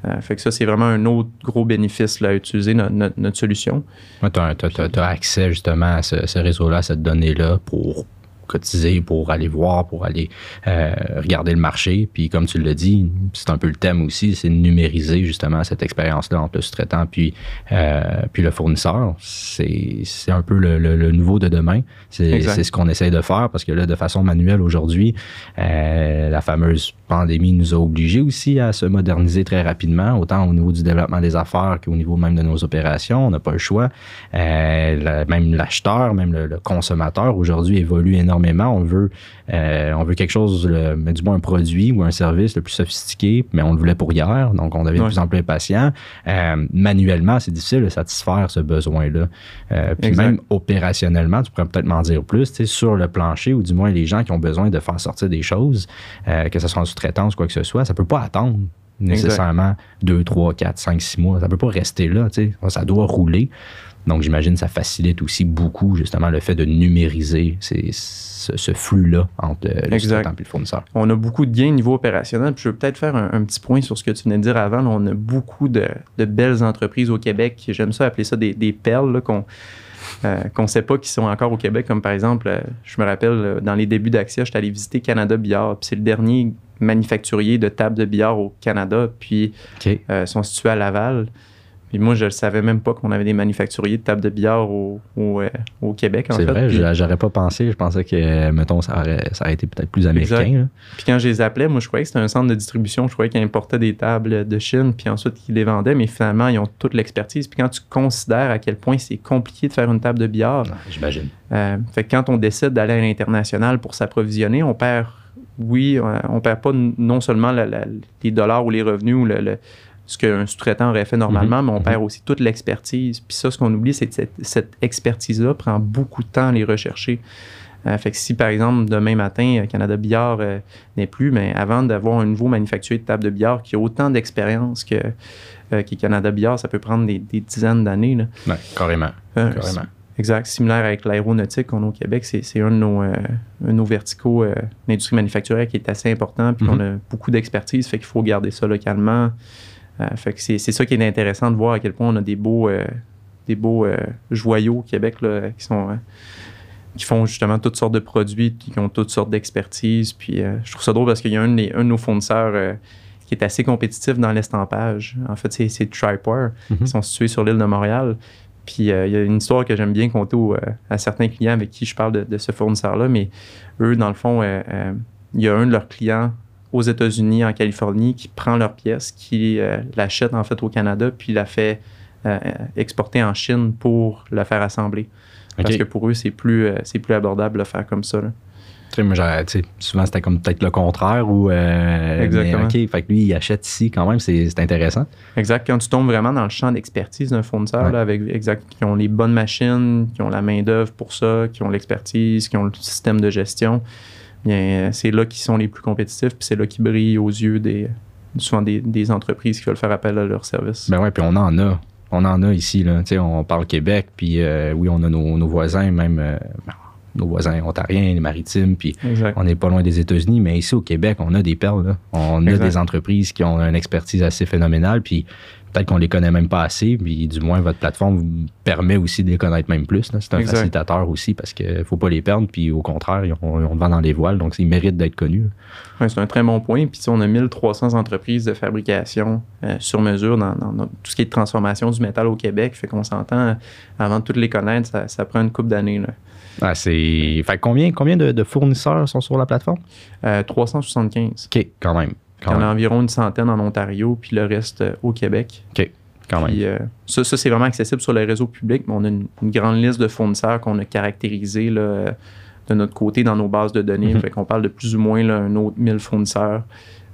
Euh, fait que ça, c'est vraiment un autre gros bénéfice là, à utiliser notre, solution. tu as, accès justement à ce, ce réseau-là, à cette donnée-là pour cotiser pour aller voir, pour aller euh, regarder le marché. Puis comme tu l'as dit, c'est un peu le thème aussi, c'est de numériser justement cette expérience-là entre le sous-traitant puis, euh, puis le fournisseur. C'est un peu le, nouveau de demain. C'est ce qu'on essaie de faire parce que là, de façon manuelle aujourd'hui, euh, la fameuse pandémie nous a obligés aussi à se moderniser très rapidement, autant au niveau du développement des affaires qu'au niveau même de nos opérations. On n'a pas le choix. même l'acheteur, même le, le consommateur aujourd'hui évolue énormément on veut, euh, on veut quelque chose, mais du moins un produit ou un service le plus sophistiqué, mais on le voulait pour hier, donc on devient de plus en plus impatient. Euh, manuellement, c'est difficile de satisfaire ce besoin-là. Euh, puis même opérationnellement, tu pourrais peut-être m'en dire plus, sur le plancher ou du moins les gens qui ont besoin de faire sortir des choses, que ce soit en sous-traitance ou quoi que ce soit, ça peut pas attendre nécessairement deux, trois, quatre, cinq, six mois. Ça ne peut pas rester là, ça doit rouler. Donc, j'imagine que ça facilite aussi beaucoup, justement, le fait de numériser ce, flux-là entre le sous-traitant et le fournisseur. On a beaucoup de gains au niveau opérationnel. je veux peut-être faire un, petit point sur ce que tu venais de dire avant. on a beaucoup de, belles entreprises au Québec. J'aime ça appeler ça des, perles qu'on euh, qu'on ne sait pas qui sont encore au Québec. Comme par exemple, euh, je me rappelle, euh, dans les débuts d'Axia, j'étais allé visiter Canada Billard. c'est le dernier manufacturier de tables de billard au Canada. Puis ils sont situés à Laval. Puis moi, je ne savais même pas qu'on avait des manufacturiers de tables de billard au, au, euh, Québec. C'est vrai, je j'aurais pas pensé. Je pensais que, mettons, ça aurait, ça été peut-être plus américain. Puis quand je les appelais, moi, je croyais que c'était un centre de distribution. Je croyais qu'ils importaient des tables de Chine, puis ensuite qu'ils les vendaient. Mais finalement, ils ont toute l'expertise. Puis quand tu considères à quel point c'est compliqué de faire une table de billard. Ah, j'imagine. Euh, fait que quand on décide d'aller à l'international pour s'approvisionner, on perd oui, euh, on perd pas non seulement les dollars ou les revenus ou le, ce qu'un sous-traitant aurait fait normalement, mhm. mais on perd mhm. aussi toute l'expertise. Puis ça, ce qu'on oublie, c'est que cette, expertise-là prend beaucoup de temps à les rechercher. Euh, fait que si, par exemple, demain matin, euh, Canada Billard euh, n'est plus, mais avant d'avoir un nouveau manufacturier de table de billard qui a autant d'expérience que, Canada Billard, ça peut prendre des, dizaines d'années. Oui, carrément. carrément. Exact. Similaire avec l'aéronautique qu'on a au Québec, c'est un de nos, nos verticaux d'industrie manufacturière qui est assez important, puis mhm. on a beaucoup d'expertise, fait qu'il faut garder ça localement. Euh, fait que c'est ça qui est intéressant de voir à quel point on a des beaux, euh, des beaux euh, joyaux au Québec qui sont qui font justement toutes sortes de produits, qui ont toutes sortes d'expertise. Puis je trouve ça drôle parce qu'il y a un, de nos fournisseurs qui est assez compétitif dans l'estampage. En fait, c'est Tripwire. Mm-hmm. Ils sont situés sur l'île de Montréal. Puis il y a une histoire que j'aime bien conter à certains clients avec qui je parle de, de ce fournisseur-là. Mais eux, dans le fond, il y a un de leurs clients aux États-Unis, en Californie, qui prend leur pièce, qui euh, l'achète en fait au Canada, puis la fait euh, exporter en Chine pour la faire assembler. Parce que pour eux, c'est plus, euh, c'est plus abordable de le faire comme ça. souvent, c'était comme peut-être le contraire. Ou, Exactement. fait que lui, il achète ici quand même, c'est, intéressant. Exact. Quand tu tombes vraiment dans le champ d'expertise d'un fournisseur, avec, exact, qui ont les bonnes machines, qui ont la main-d'œuvre pour ça, qui ont l'expertise, qui ont le système de gestion, euh, c'est là qu'ils sont les plus compétitifs, puis c'est là qu'ils brillent aux yeux des souvent des, entreprises qui veulent faire appel à leurs services. Ben ouais, puis on en a. On en a ici, là. on parle Québec, puis euh, oui, on a nos, voisins, même euh, nos voisins ontariens, les maritimes, puis on n'est pas loin des États-Unis, mais ici au Québec, on a des perles. On a des entreprises qui ont une expertise assez phénoménale, puis peut-être qu'on les connaît même pas assez, puis du moins votre plateforme vous permet aussi de les connaître même plus. C'est un facilitateur aussi parce qu'il ne faut pas les perdre, puis au contraire, on, on vend dans les voiles, donc ils méritent d'être connus. c'est un très bon point. Puis on a 1300 entreprises de fabrication euh, sur mesure dans, tout ce qui est de transformation du métal au Québec. Fait qu'on s'entend, avant de toutes les connaître, ça, prend une couple d'années. Ah, c'est... Fait combien, combien de, fournisseurs sont sur la plateforme? 375. Euh, OK, quand même. Il y en a environ une centaine en Ontario, puis le reste euh, au Québec. OK. Quand même. Euh, ça, c'est vraiment accessible sur les réseaux publics, mais on a une, grande liste de fournisseurs qu'on a caractérisés de notre côté dans nos bases de données. On mhm. Fait parle de plus ou moins un autre 1000 fournisseurs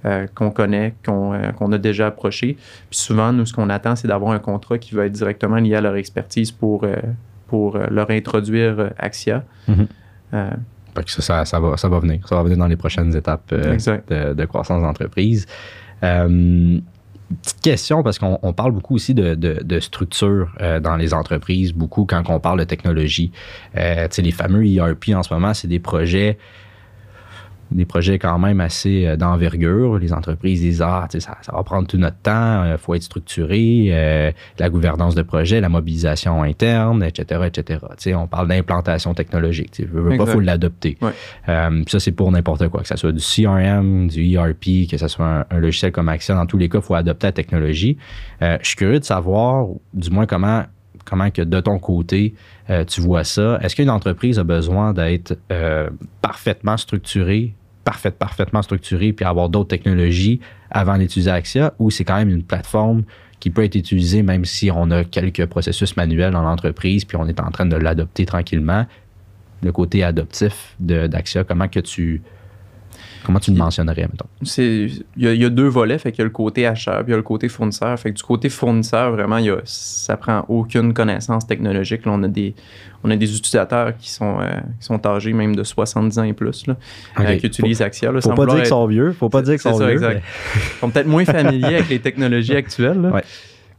euh, qu'on connaît, qu'on a déjà approchés. Puis souvent, nous, ce qu'on attend, c'est d'avoir un contrat qui va être directement lié à leur expertise pour, pour leur introduire Axia. Mhm ça, ça, va, ça va venir. Ça va venir dans les prochaines étapes euh, de, croissance d'entreprise. Euh, petite question, parce qu'on parle beaucoup aussi de, structure euh, dans les entreprises, beaucoup quand on parle de technologie. les fameux ERP en ce moment, c'est des projets des projets quand même assez euh, d'envergure. Les entreprises disent Ah, ça, ça va prendre tout notre temps, il euh, faut être structuré, euh, la gouvernance de projet, la mobilisation interne, etc. etc. on parle d'implantation technologique. Veux, veux pas, il faut l'adopter. ça, c'est pour n'importe quoi, que ce soit du CRM, du ERP, que ce soit un, logiciel comme Action. Dans tous les cas, il faut adopter la technologie. je suis curieux de savoir, du moins, comment comment que de ton côté, tu vois ça. Est-ce qu'une entreprise a besoin d'être parfaitement structurée parfaite, parfaitement structuré puis avoir d'autres technologies avant d'utiliser Axia ou c'est quand même une plateforme qui peut être utilisée même si on a quelques processus manuels dans l'entreprise puis on est en train de l'adopter tranquillement. Le côté adoptif d'Axia, comment que tu Comment tu le mentionnerais, mettons? Il y, a deux volets, fait qu'il y a le côté acheteur, puis il y a le côté fournisseur. Fait que du côté fournisseur, vraiment, y a, ça prend aucune connaissance technologique. Là, on, a des, on a des utilisateurs qui sont, euh, qui sont âgés même de 70 ans et plus, là, euh, qui utilisent Axia. Là, faut pas dire qu'ils sont vieux. Faut pas dire qu'ils sont vieux. Exact. Ils sont peut-être moins familiers avec les technologies actuelles. Là.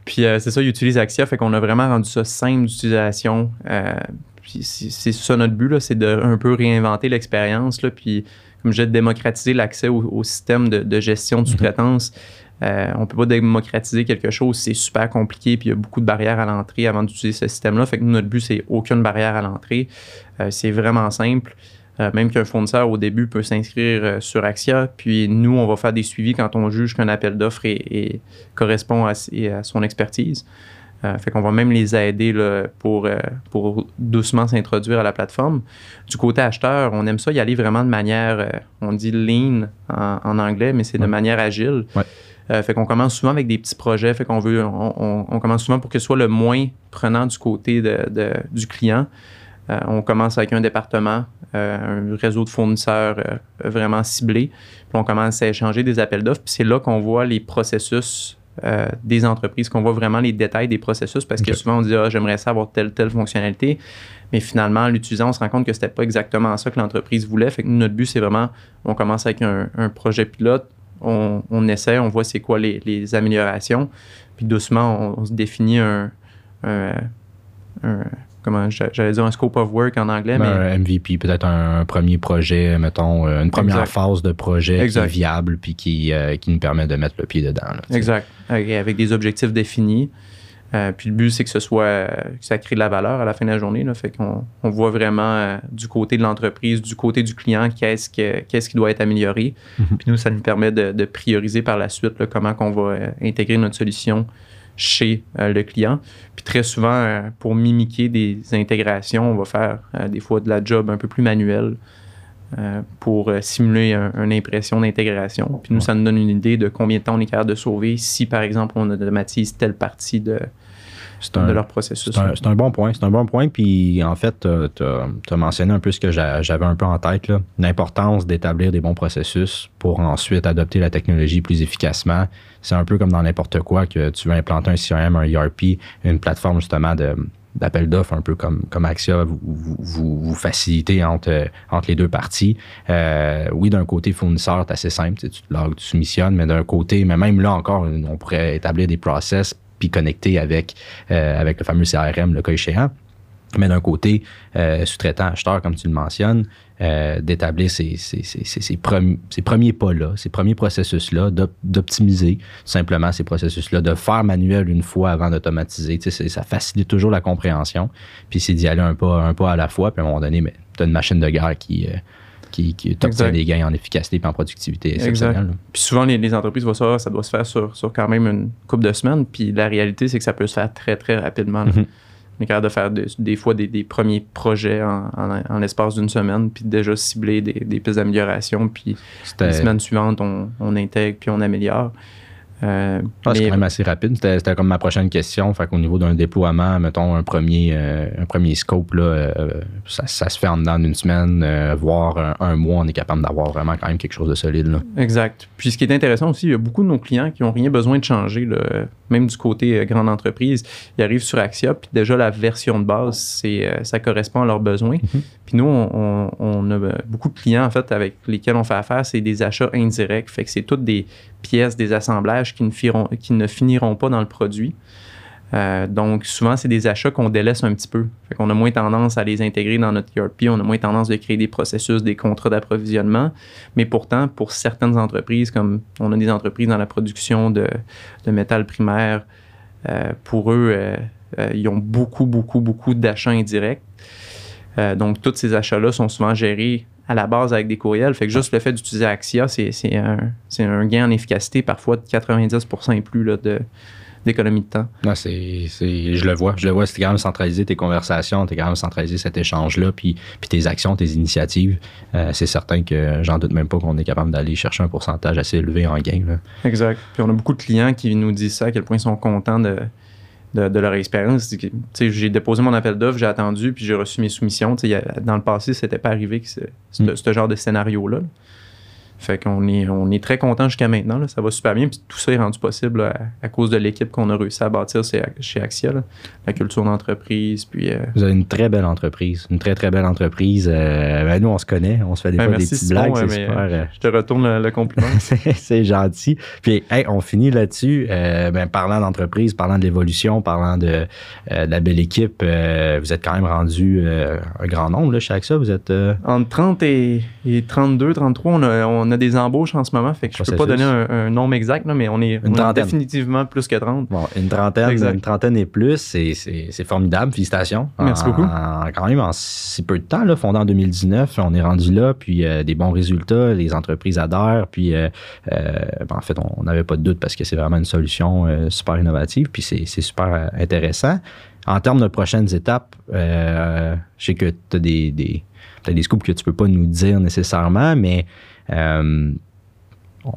Puis euh, c'est ça, ils utilisent Axia, fait qu'on a vraiment rendu ça simple d'utilisation. puis c'est ça notre but, c'est de un peu réinventer l'expérience. Puis comme je démocratiser l'accès au, système de, gestion de mhm. sous-traitance. Euh, on ne peut pas démocratiser quelque chose, c'est super compliqué, puis il y a beaucoup de barrières à l'entrée avant d'utiliser ce système-là. Fait que nous, notre but, c'est aucune barrière à l'entrée. Euh, c'est vraiment simple. Euh, même qu'un fournisseur au début peut s'inscrire sur Axia, puis nous, on va faire des suivis quand on juge qu'un appel d'offres correspond à, son expertise. Euh, fait qu'on va même les aider pour, euh, pour doucement s'introduire à la plateforme. Du côté acheteur, on aime ça y aller vraiment de manière, euh, on dit lean en, anglais, mais c'est de manière agile. fait qu'on commence souvent avec des petits projets, fait qu'on veut, on, commence souvent pour que ce soit le moins prenant du côté de, du client. on commence avec un département, un réseau de fournisseurs vraiment ciblé, puis on commence à échanger des appels d'offres, puis c'est là qu'on voit les processus euh, des entreprises, qu'on voit vraiment les détails des processus parce que souvent on dit ah, j'aimerais savoir telle, telle fonctionnalité. Mais finalement, en l'utilisant, on se rend compte que c'était pas exactement ça que l'entreprise voulait. Fait que notre but, c'est vraiment, on commence avec un, projet pilote, on, essaie, on voit c'est quoi les, améliorations, puis doucement, on, se définit un comment j'allais dire un scope of work en anglais. Ben, mais... Un MVP, peut-être un, premier projet, mettons, euh, une première phase de projet qui est viable puis qui, euh, qui nous permet de mettre le pied dedans. exact. Avec, des objectifs définis. Euh, puis le but, c'est que ce soit, que ça crée de la valeur à la fin de la journée. Là, fait qu'on on voit vraiment du côté de l'entreprise, du côté du client, qu'est-ce, qu'est-ce qui doit être amélioré. Mm-hmm. Puis nous, ça nous permet de, prioriser par la suite comment on va intégrer notre solution chez euh, le client. Puis très souvent, euh, pour mimiquer des intégrations, on va faire euh, des fois de la job un peu plus manuelle pour simuler une impression d'intégration. Puis nous, ça nous donne une idée de combien de temps on est capable de sauver si, par exemple, on automatise telle partie de, de leur processus. C'est un, bon point. C'est un bon point. Puis en fait, tu as, mentionné un peu ce que j'avais un peu en tête, l'importance d'établir des bons processus pour ensuite adopter la technologie plus efficacement. C'est un peu comme dans n'importe quoi que tu veux implanter un CRM, un ERP, une plateforme justement de d'appel d'offres, un peu comme, comme Axia, vous, vous, vous facilitez entre, entre les deux parties. Euh, oui, d'un côté fournisseur, c'est assez simple, tu logs, tu soumissionnes, mais d'un côté, mais même là encore, on pourrait établir des process puis connecter avec, euh, avec le fameux CRM, le cas échéant. Mais d'un côté, euh, sous-traitant acheteur, comme tu le mentionnes, euh, d'établir ces, ces, premiers pas-là, ces premiers processus-là, d'optimiser simplement ces processus-là, de faire manuel une fois avant d'automatiser. Ça facilite toujours la compréhension. Puis c'est d'y aller un pas, un pas à la fois. Puis à un moment donné, tu as une machine de guerre qui, qui, qui obtient des gains en efficacité et en productivité exceptionnelle. Puis souvent, les, entreprises voient ça, ça doit se faire sur, sur, quand même une couple de semaines. Puis la réalité, c'est que ça peut se faire très, très rapidement. Mm-hmm. On est capable de faire des fois des, premiers projets en, en, l'espace d'une semaine, puis déjà cibler des, des pistes d'amélioration. Puis les semaines suivantes, on, on intègre puis on améliore. Euh, ah, c'est quand même assez rapide. C'était comme ma prochaine question. Fait qu'au niveau d'un déploiement, mettons un premier, euh, un premier scope, là, euh, ça, se fait en dedans d'une semaine, voire un, mois, on est capable d'avoir vraiment quand même quelque chose de solide. Là. Exact. Puis ce qui est intéressant aussi, il y a beaucoup de nos clients qui n'ont rien besoin de changer, même du côté grande entreprise. Ils arrivent sur Axia, puis déjà la version de base, c'est, ça correspond à leurs besoins. Mm-hmm. Puis nous, on, on, a beaucoup de clients en fait avec lesquels on fait affaire, c'est des achats indirects. Fait que c'est toutes des pièces, des assemblages qui ne, qui ne finiront pas dans le produit. Euh, donc, souvent, c'est des achats qu'on délaisse un petit peu. Fait qu'on a moins tendance à les intégrer dans notre ERP, on a moins tendance de créer des processus, des contrats d'approvisionnement. Mais pourtant, pour certaines entreprises, comme on a des entreprises dans la production de, de métal primaire, euh, pour eux, euh, ils ont beaucoup, beaucoup, beaucoup d'achats indirects. donc, tous ces achats-là sont souvent gérés à la base avec des courriels. Fait que juste le fait d'utiliser Axia, c'est un, un, gain en efficacité parfois de 90% et plus là, de, d'économie de temps. Non, c'est, je le vois. Je le vois. C'est quand même centraliser tes conversations, t'es quand même centraliser cet échange-là, puis, puis tes actions, tes initiatives. Euh, c'est certain que j'en doute même pas qu'on est capable d'aller chercher un pourcentage assez élevé en gain. Exact. Puis on a beaucoup de clients qui nous disent ça, à quel point ils sont contents de, de, leur expérience. J'ai déposé mon appel d'offres, j'ai attendu, puis j'ai reçu mes soumissions. dans le passé, c'était pas arrivé que ce, mm. ce, genre de scénario-là. Fait qu'on est, on est très content jusqu'à maintenant. Là. Ça va super bien. Puis tout ça est rendu possible à, cause de l'équipe qu'on a réussi à bâtir chez Axia. La culture d'entreprise. Puis, euh, Vous avez une très belle entreprise. Une très, très belle entreprise. Euh, ben, nous, on se connaît. On se fait des, ben, fois des petites blagues. super. Euh, je te retourne le, compliment. *laughs* c'est gentil. Puis, on finit là-dessus. ben, parlant d'entreprise, parlant de l'évolution, parlant de, la belle équipe, vous êtes quand même rendu un grand nombre là, chez Axia. Vous êtes. Entre 30 et, 32, 33, on a, on a des embauches en ce moment, fait que je peux pas donner un, nombre exact, mais on est, définitivement plus que 30. Bon, une trentaine, une trentaine et plus, c'est formidable. Félicitations. Merci beaucoup. quand même, en si peu de temps, là, fondé en 2019, on est rendu là, puis euh, des bons résultats, les entreprises adhèrent, puis euh, euh, ben, en fait, on n'avait pas de doute parce que c'est vraiment une solution super innovative, puis c'est super intéressant. En termes de prochaines étapes, je sais que tu as des, des, des scoops que tu peux pas nous dire nécessairement, mais euh,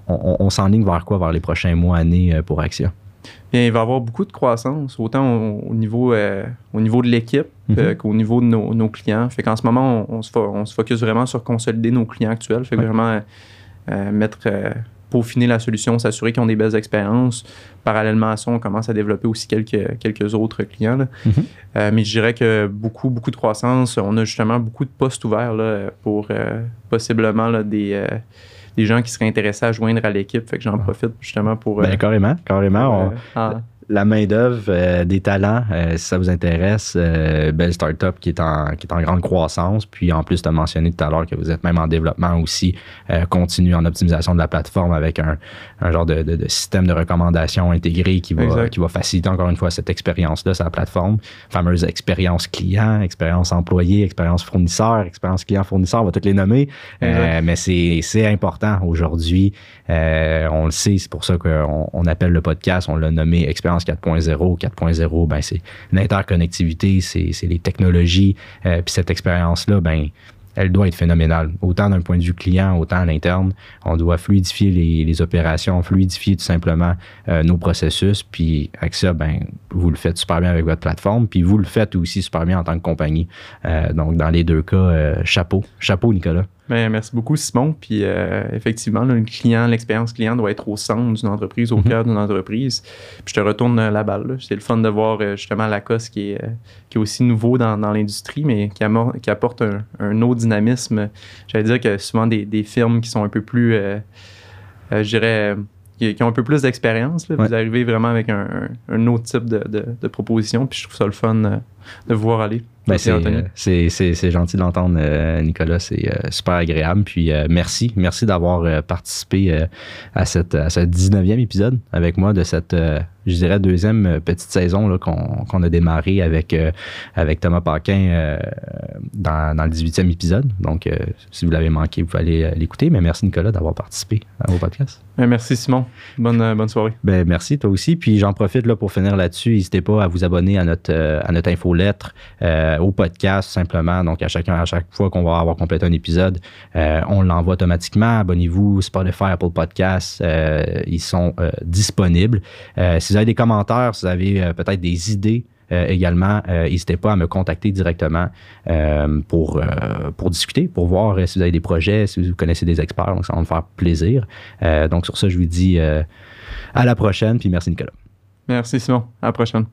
on, s'enligne vers quoi, vers les prochains mois, années euh, pour Axia? Bien, il va y avoir beaucoup de croissance, autant au, niveau, euh, au niveau de l'équipe mhm. qu'au niveau de nos, clients. Fait qu'en ce moment, on, se, on, se, focus vraiment sur consolider nos clients actuels. Fait vraiment mettre peaufiner la solution, s'assurer qu'ils ont des belles expériences. Parallèlement à ça, on commence à développer aussi quelques, quelques autres clients. Mm-hmm. Euh, mais je dirais que beaucoup, beaucoup de croissance. On a justement beaucoup de postes ouverts là, pour euh, possiblement là, des, euh, des gens qui seraient intéressés à joindre à l'équipe. Fait que j'en profite justement pour. Ben, carrément, carrément. On, la main-d'œuvre, euh, des talents, euh, si ça vous intéresse, euh, belle startup qui est, en, qui est en grande croissance. Puis en plus, tu as mentionné tout à l'heure que vous êtes même en développement aussi continu en optimisation de la plateforme avec un, un genre de, de, système de recommandation intégré qui va, qui va faciliter encore une fois cette expérience-là sur la plateforme. Fameuse expérience client, expérience employé, expérience fournisseur, expérience client-fournisseur, on va toutes les nommer. mais c'est important aujourd'hui. on le sait, c'est pour ça qu'on on appelle le podcast, on l'a nommé expérience 4.0. 4.0, ben, c'est l'interconnectivité, c'est les technologies. Euh, puis cette expérience-là, ben, elle doit être phénoménale, autant d'un point de vue client, autant à l'interne. On doit fluidifier les, opérations, fluidifier tout simplement euh, nos processus. Puis avec ça, ben, vous le faites super bien avec votre plateforme, puis vous le faites aussi super bien en tant que compagnie. Euh, donc, dans les deux cas, chapeau. Chapeau, Nicolas. Ben, merci beaucoup, Simon. Puis euh, effectivement, le client, l'expérience client doit être au centre d'une entreprise, au mhm. cœur d'une entreprise. Puis je te retourne la balle. C'est le fun de voir euh, justement Lacoste qui est, euh, qui est aussi nouveau dans, l'industrie, mais qui, qui apporte un, autre dynamisme. J'allais dire que souvent des, des firmes qui sont un peu plus, je dirais, qui, ont un peu plus d'expérience. Vous arrivez vraiment avec un, autre type de, de, proposition. Puis je trouve ça le fun de vous voir aller. Ben, c'est gentil de l'entendre, euh, Nicolas. C'est euh, super agréable. Puis euh, merci. Merci d'avoir participé à, cette, à ce 19e épisode avec moi de cette, je dirais, deuxième petite saison qu'on a démarré avec, avec Thomas Paquin dans, dans, le 18e épisode. Donc, si vous l'avez manqué, vous pouvez aller l'écouter. Mais merci, Nicolas, d'avoir participé au podcast. Merci, Simon. Bonne, bonne soirée. Ben, merci, toi aussi. Puis j'en profite là, pour finir là-dessus. N'hésitez pas à vous abonner à notre, à notre infolettre euh, au podcast simplement. Donc, à, chacun, à chaque fois qu'on va avoir complété un épisode, euh, on l'envoie automatiquement. Abonnez-vous, Spotify, Apple Podcasts, euh, ils sont disponibles. si vous avez des commentaires, si vous avez peut-être des idées, également, n'hésitez pas à me contacter directement pour, pour discuter, pour voir si vous avez des projets, si vous connaissez des experts. Donc, ça va me faire plaisir. donc, sur ça, je vous dis à la prochaine, puis merci Nicolas. Merci Simon. À la prochaine.